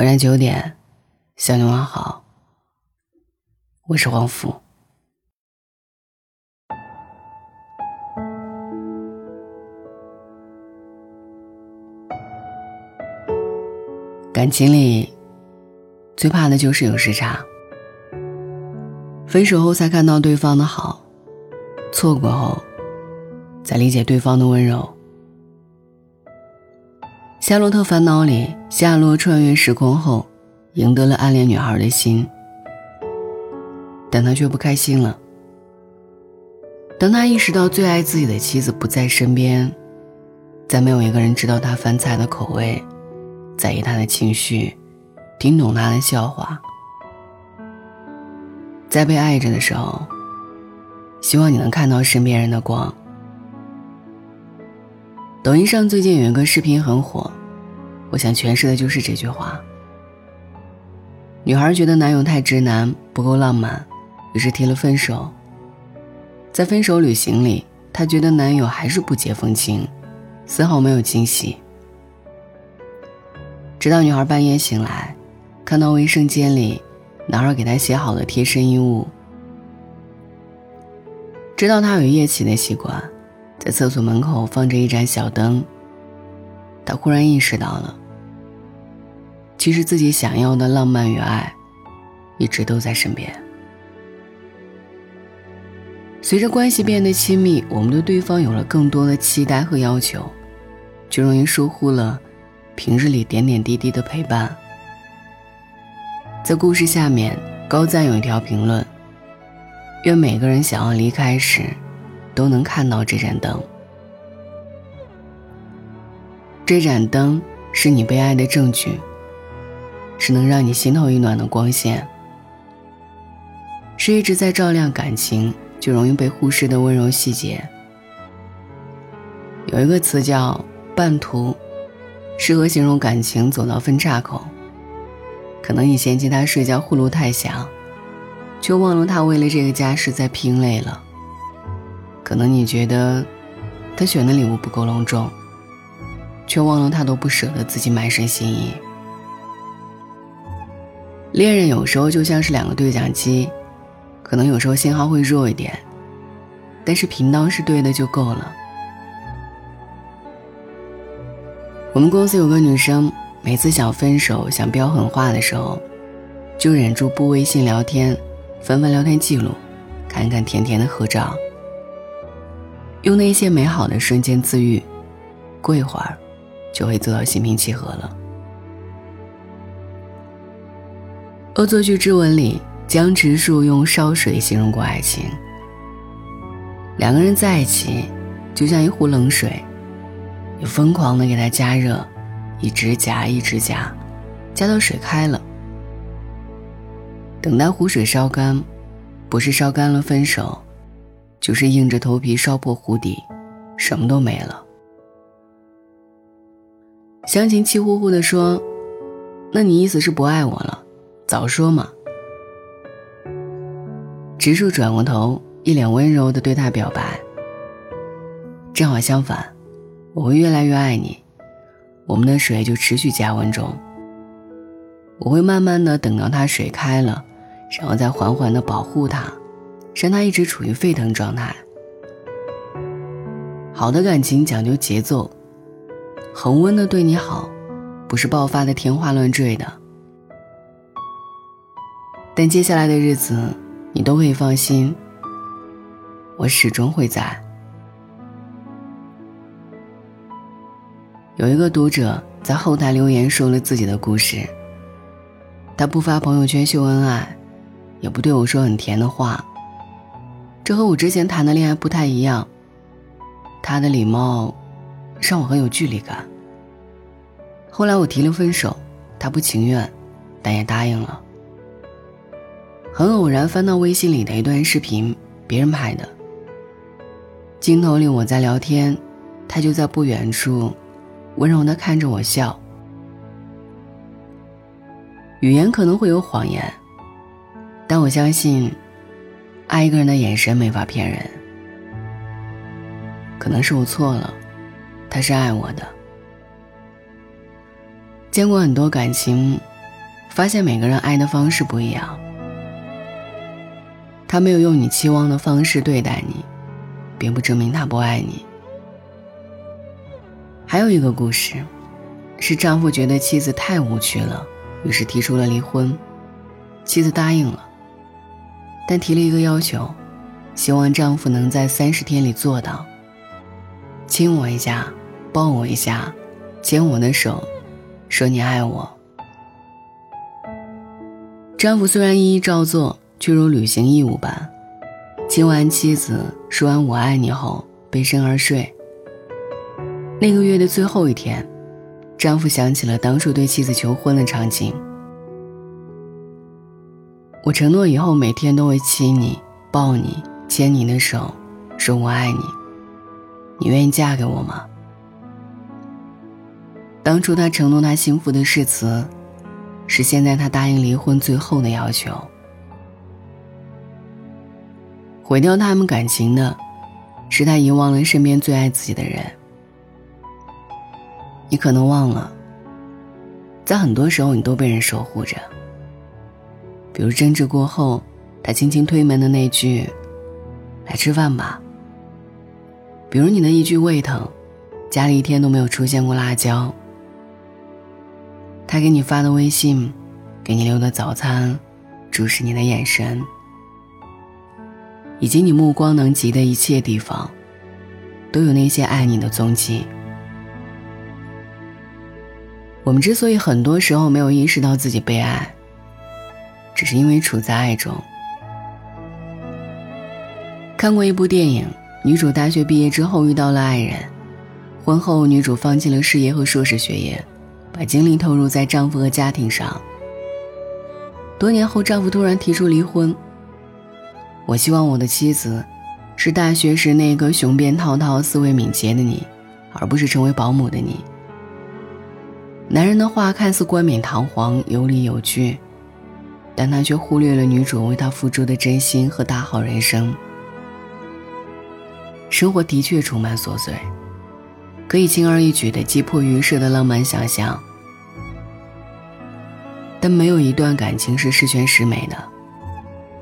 晚上九点，向你问好。我是黄福。感情里，最怕的就是有时差。分手后才看到对方的好，错过后，才理解对方的温柔。《夏洛特烦恼》里，夏洛穿越时空后，赢得了暗恋女孩的心，但他却不开心了。当他意识到最爱自己的妻子不在身边，再没有一个人知道他饭菜的口味，在意他的情绪，听懂他的笑话，在被爱着的时候，希望你能看到身边人的光。抖音上最近有一个视频很火，我想诠释的就是这句话。女孩觉得男友太直男，不够浪漫，于是提了分手。在分手旅行里，她觉得男友还是不解风情，丝毫没有惊喜。直到女孩半夜醒来，看到卫生间里男孩给她写好的贴身衣物，知道他有夜起的习惯。在厕所门口放着一盏小灯。他忽然意识到了，其实自己想要的浪漫与爱，一直都在身边。随着关系变得亲密，我们对对方有了更多的期待和要求，就容易疏忽了平日里点点滴滴的陪伴。在故事下面，高赞有一条评论：愿每个人想要离开时。都能看到这盏灯，这盏灯是你被爱的证据，是能让你心头一暖的光线，是一直在照亮感情就容易被忽视的温柔细节。有一个词叫“半途”，适合形容感情走到分岔口。可能你嫌弃他睡觉呼噜太响，却忘了他为了这个家是在拼累了。可能你觉得他选的礼物不够隆重，却忘了他都不舍得自己满身心意。恋人有时候就像是两个对讲机，可能有时候信号会弱一点，但是频道是对的就够了。我们公司有个女生，每次想分手、想飙狠话的时候，就忍住不微信聊天，翻翻聊天记录，看看甜甜的合照。用那些美好的瞬间自愈，过一会儿，就会做到心平气和了。恶作剧之吻里，江直树用烧水形容过爱情。两个人在一起，就像一壶冷水，你疯狂的给它加热，一直加，一直加，加到水开了。等待湖水烧干，不是烧干了分手。就是硬着头皮烧破壶底，什么都没了。湘琴气呼呼地说：“那你意思是不爱我了？早说嘛！”植树转过头，一脸温柔地对他表白：“正好相反，我会越来越爱你，我们的水就持续加温中。我会慢慢的等到它水开了，然后再缓缓地保护它。”让他一直处于沸腾状态。好的感情讲究节奏，恒温的对你好，不是爆发的天花乱坠的。但接下来的日子，你都可以放心，我始终会在。有一个读者在后台留言说了自己的故事。他不发朋友圈秀恩爱，也不对我说很甜的话。这和我之前谈的恋爱不太一样，他的礼貌让我很有距离感。后来我提了分手，他不情愿，但也答应了。很偶然翻到微信里的一段视频，别人拍的。镜头里我在聊天，他就在不远处，温柔的看着我笑。语言可能会有谎言，但我相信。爱一个人的眼神没法骗人，可能是我错了，他是爱我的。见过很多感情，发现每个人爱的方式不一样。他没有用你期望的方式对待你，并不证明他不爱你。还有一个故事，是丈夫觉得妻子太无趣了，于是提出了离婚。妻子答应了，但提了一个要求，希望丈夫能在三十天里做到。亲我一下，抱我一下，牵我的手，说你爱我。丈夫虽然一一照做，却如履行义务般，亲完妻子，说完我爱你后，背身而睡。那个月的最后一天，丈夫想起了当初对妻子求婚的场景。我承诺以后每天都会亲你、抱你、牵你的手，说我爱你。你愿意嫁给我吗？当初他承诺他幸福的誓词，是现在他答应离婚最后的要求。毁掉他们感情的，是他遗忘了身边最爱自己的人。你可能忘了，在很多时候你都被人守护着。比如争执过后，他轻轻推门的那句“来吃饭吧”；比如你的一句胃疼，家里一天都没有出现过辣椒；他给你发的微信，给你留的早餐，注视你的眼神，以及你目光能及的一切地方，都有那些爱你的踪迹。我们之所以很多时候没有意识到自己被爱，只是因为处在爱中。看过一部电影，女主大学毕业之后遇到了爱人，婚后女主放弃了事业和硕士学业，把精力投入在丈夫和家庭上。多年后，丈夫突然提出离婚。我希望我的妻子，是大学时那个雄辩滔滔、思维敏捷的你，而不是成为保姆的你。男人的话看似冠冕堂皇、有理有据，但他却忽略了女主为他付出的真心和大好人生。生活的确充满琐碎，可以轻而易举的击破预设的浪漫想象，但没有一段感情是十全十美的，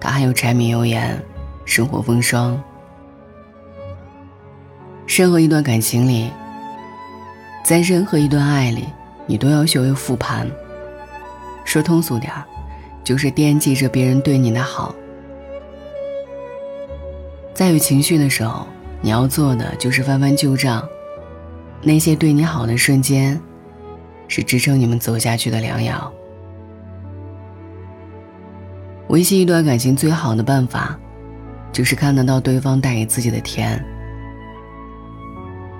它还有柴米油盐、生活风霜。任何一段感情里，在任何一段爱里。你都要学会复盘。说通俗点儿，就是惦记着别人对你的好。在有情绪的时候，你要做的就是翻翻旧账。那些对你好的瞬间，是支撑你们走下去的良药。维系一段感情最好的办法，就是看得到对方带给自己的甜。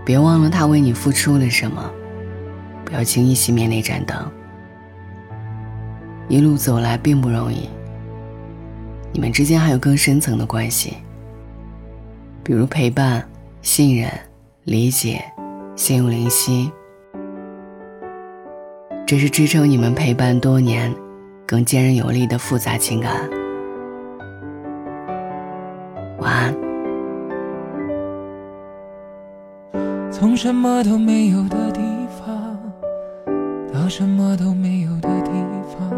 别忘了他为你付出了什么。不要轻易熄灭那盏灯。一路走来并不容易，你们之间还有更深层的关系，比如陪伴、信任、理解、心有灵犀，这是支撑你们陪伴多年、更坚韧有力的复杂情感。晚安。从什么都没有的地方，到什么都没有的地方，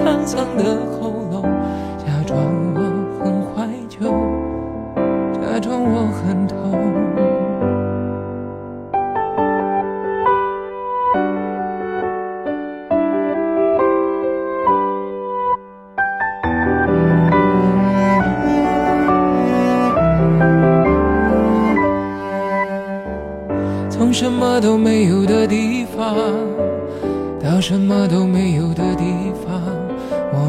沧桑的喉咙，假装我很怀旧，假装我很痛。从什么都没有的地方，到什么都没有的地方。